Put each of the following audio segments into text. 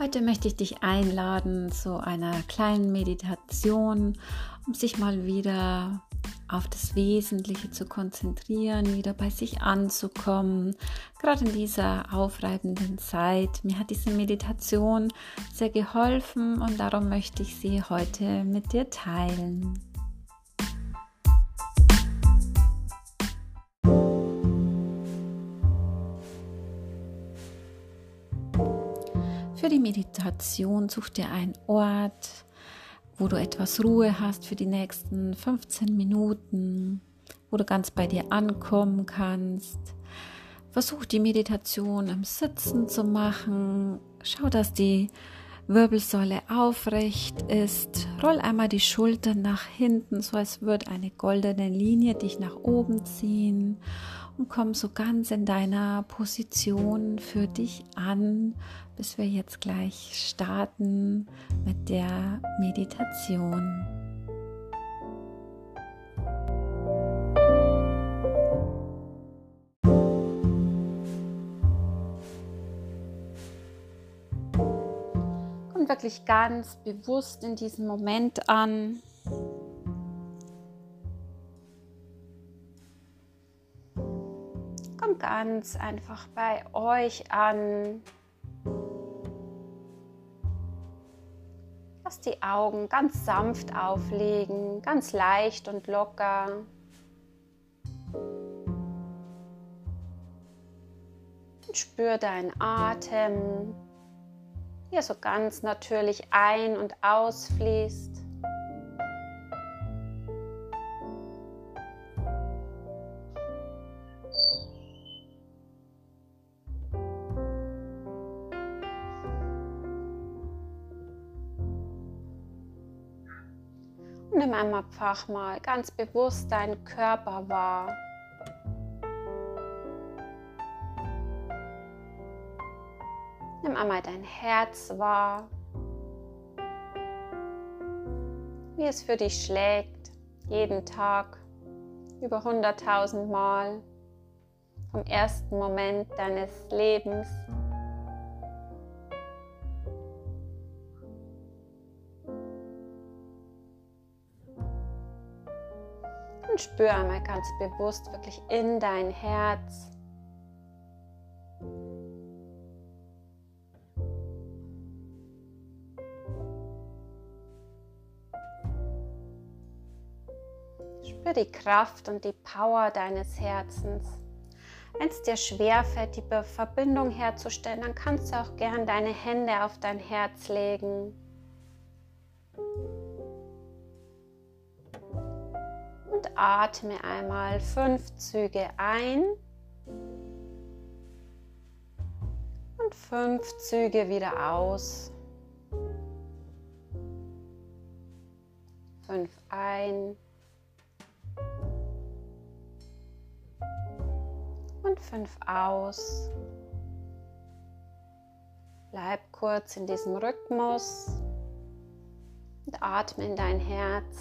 Heute möchte ich dich einladen zu einer kleinen Meditation, um sich mal wieder auf das Wesentliche zu konzentrieren, wieder bei sich anzukommen, gerade in dieser aufreibenden Zeit. Mir hat diese Meditation sehr geholfen und darum möchte ich sie heute mit dir teilen. Meditation such dir einen Ort, wo du etwas Ruhe hast für die nächsten 15 Minuten, wo du ganz bei dir ankommen kannst. Versuch die Meditation im Sitzen zu machen. Schau, dass die Wirbelsäule aufrecht ist. Roll einmal die Schultern nach hinten, so als würde eine goldene Linie dich nach oben ziehen und komm so ganz in deiner Position für dich an, bis wir jetzt gleich starten mit der Meditation. Wirklich ganz bewusst in diesem Moment an. Komm ganz einfach bei euch an. Lass die Augen ganz sanft auflegen, ganz leicht und locker. Und spür deinen Atem, wie er so ganz natürlich ein- und ausfließt. nimm einmal einfach mal ganz bewusst deinen Körper wahr. Nimm einmal dein Herz wahr, wie es für dich schlägt, jeden Tag, über 100.000 Mal, vom ersten Moment deines Lebens und spür einmal ganz bewusst wirklich in dein Herz. Spür die Kraft und die Power deines Herzens. Wenn es dir schwerfällt, die Verbindung herzustellen, dann kannst du auch gern deine Hände auf dein Herz legen. und atme einmal fünf Züge ein und fünf Züge wieder aus. Fünf ein und fünf aus. Bleib kurz in diesem Rhythmus und atme in dein Herz.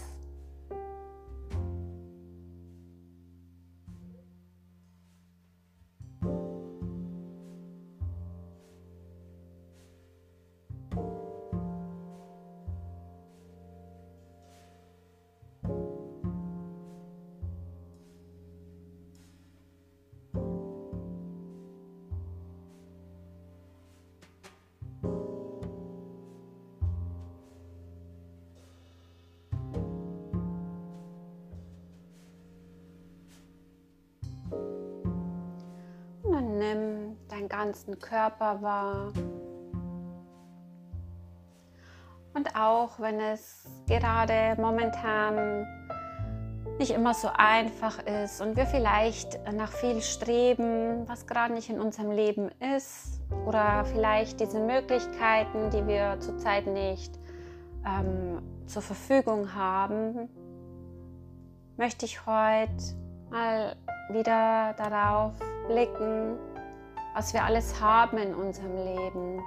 Ganzen Körper wahr. Und auch wenn es gerade momentan nicht immer so einfach ist und wir vielleicht nach viel streben, was gerade nicht in unserem Leben ist, oder vielleicht diese Möglichkeiten, die wir zurzeit nicht ähm, zur Verfügung haben, möchte ich heute mal wieder darauf blicken, was wir alles haben in unserem Leben.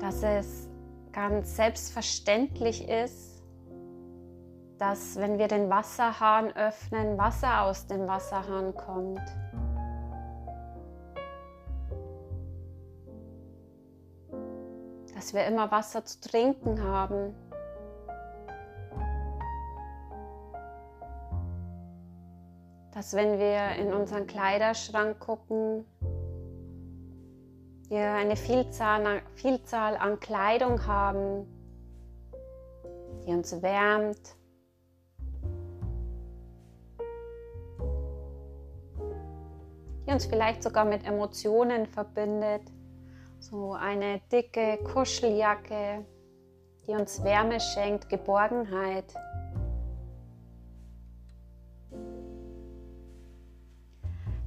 Dass es ganz selbstverständlich ist, dass wenn wir den Wasserhahn öffnen, Wasser aus dem Wasserhahn kommt. Dass wir immer Wasser zu trinken haben. Dass wenn wir in unseren Kleiderschrank gucken, wir eine Vielzahl, Vielzahl an Kleidung haben, die uns wärmt, die uns vielleicht sogar mit Emotionen verbindet. So eine dicke Kuscheljacke, die uns Wärme schenkt, Geborgenheit.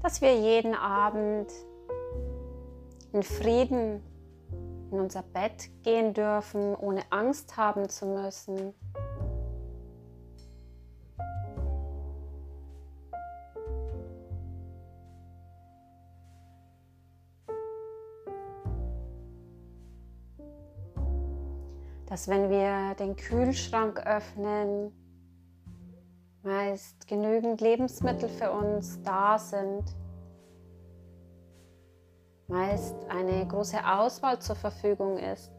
Dass wir jeden Abend in Frieden in unser Bett gehen dürfen, ohne Angst haben zu müssen. Dass wenn wir den Kühlschrank öffnen, meist genügend Lebensmittel für uns da sind meist eine große Auswahl zur Verfügung ist.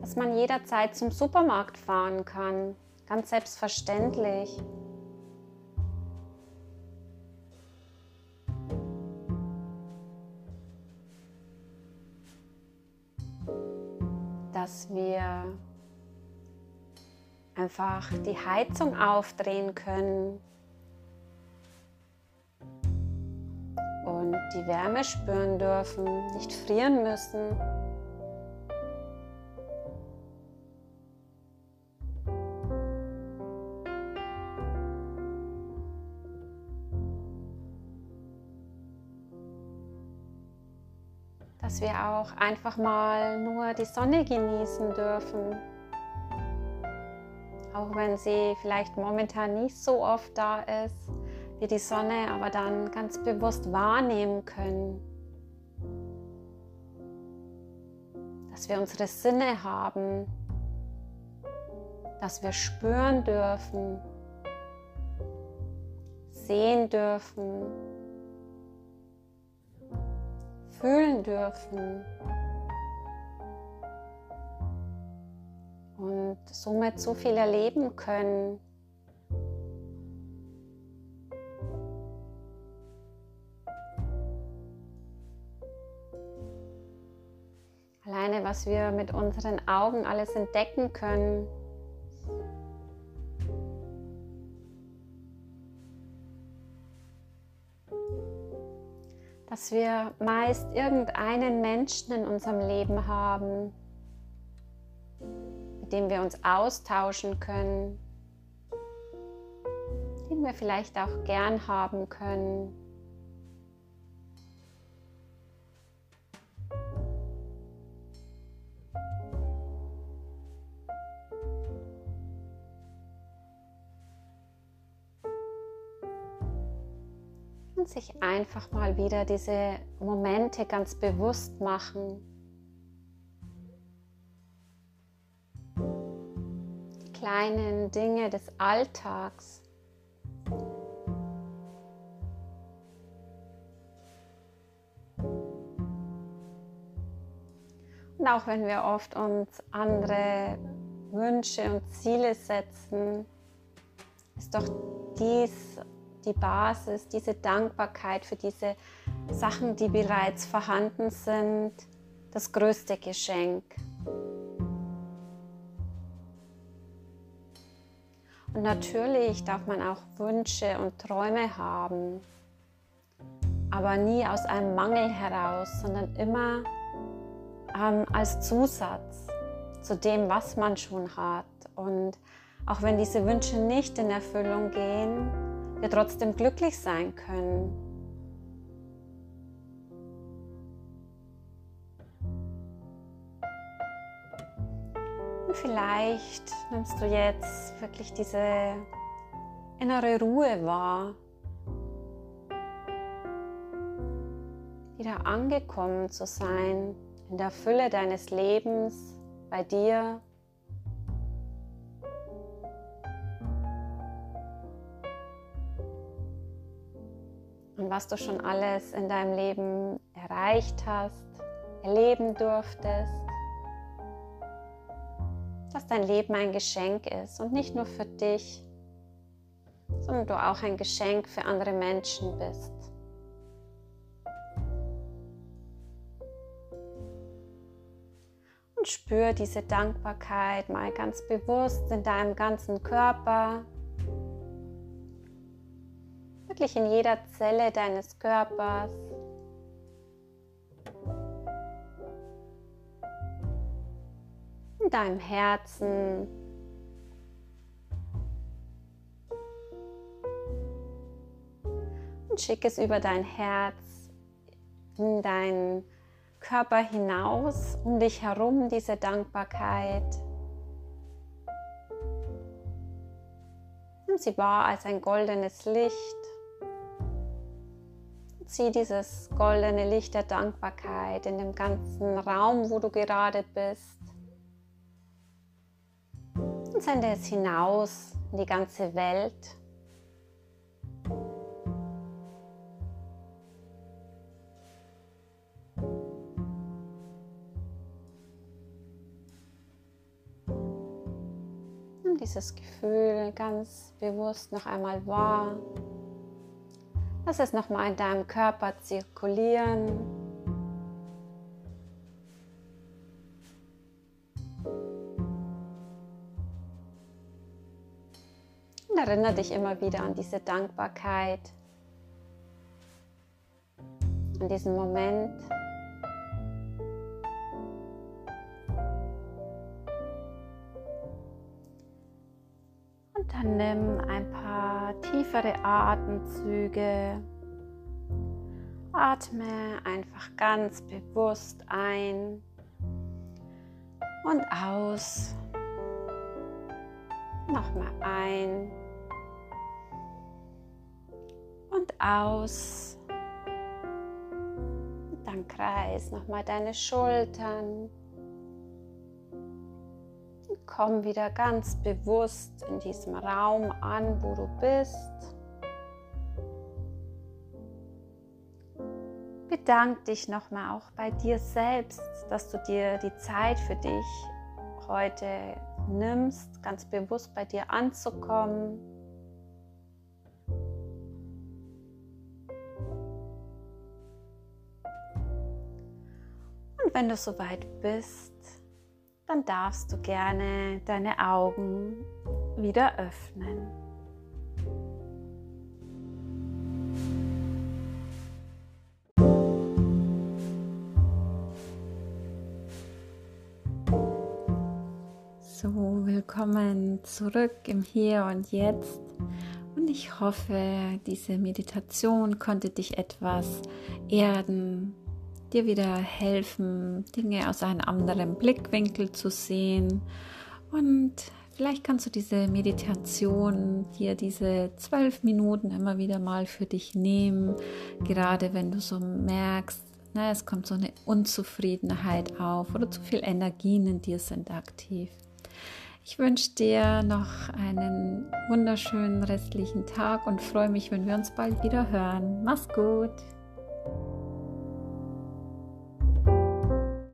Dass man jederzeit zum Supermarkt fahren kann, ganz selbstverständlich. Dass wir einfach die Heizung aufdrehen können und die Wärme spüren dürfen, nicht frieren müssen. Dass wir auch einfach mal nur die Sonne genießen dürfen auch wenn sie vielleicht momentan nicht so oft da ist, wir die Sonne aber dann ganz bewusst wahrnehmen können. Dass wir unsere Sinne haben, dass wir spüren dürfen, sehen dürfen, fühlen dürfen. und somit so viel erleben können. Alleine, was wir mit unseren Augen alles entdecken können. Dass wir meist irgendeinen Menschen in unserem Leben haben, mit dem wir uns austauschen können, den wir vielleicht auch gern haben können. Sich einfach mal wieder diese Momente ganz bewusst machen. kleinen Dinge des Alltags. Und auch wenn wir oft uns andere Wünsche und Ziele setzen, ist doch dies die Basis, diese Dankbarkeit für diese Sachen, die bereits vorhanden sind, das größte Geschenk. Und natürlich darf man auch Wünsche und Träume haben, aber nie aus einem Mangel heraus, sondern immer ähm, als Zusatz zu dem, was man schon hat. Und auch wenn diese Wünsche nicht in Erfüllung gehen, wir trotzdem glücklich sein können. vielleicht nimmst du jetzt wirklich diese innere Ruhe wahr. Wieder angekommen zu sein in der Fülle deines Lebens bei dir. Und was du schon alles in deinem Leben erreicht hast, erleben durftest. Dass dein Leben ein Geschenk ist und nicht nur für dich, sondern du auch ein Geschenk für andere Menschen bist. Und spür diese Dankbarkeit mal ganz bewusst in deinem ganzen Körper, wirklich in jeder Zelle deines Körpers. In deinem Herzen. Und schick es über dein Herz in deinen Körper hinaus, um dich herum diese Dankbarkeit. Sie wahr als ein goldenes Licht. Zieh dieses goldene Licht der Dankbarkeit in dem ganzen Raum, wo du gerade bist. Und sende es hinaus in die ganze Welt. Nimm dieses Gefühl ganz bewusst noch einmal wahr. Lass es nochmal in deinem Körper zirkulieren. Und erinnere dich immer wieder an diese Dankbarkeit, an diesen Moment. Und dann nimm ein paar tiefere Atemzüge. Atme einfach ganz bewusst ein und aus. Nochmal ein und aus. Dann kreis nochmal deine Schultern komm wieder ganz bewusst in diesem Raum an, wo du bist. Bedank dich nochmal auch bei dir selbst, dass du dir die Zeit für dich heute nimmst, ganz bewusst bei dir anzukommen. Und wenn du soweit bist, dann darfst du gerne deine Augen wieder öffnen. So, willkommen zurück im Hier und Jetzt. Und ich hoffe, diese Meditation konnte dich etwas erden, dir wieder helfen, Dinge aus einem anderen Blickwinkel zu sehen. Und vielleicht kannst du diese Meditation, dir diese zwölf Minuten immer wieder mal für dich nehmen, gerade wenn du so merkst, na, es kommt so eine Unzufriedenheit auf oder zu viel Energien in dir sind aktiv. Ich wünsche dir noch einen wunderschönen restlichen Tag und freue mich, wenn wir uns bald wieder hören. Mach's gut!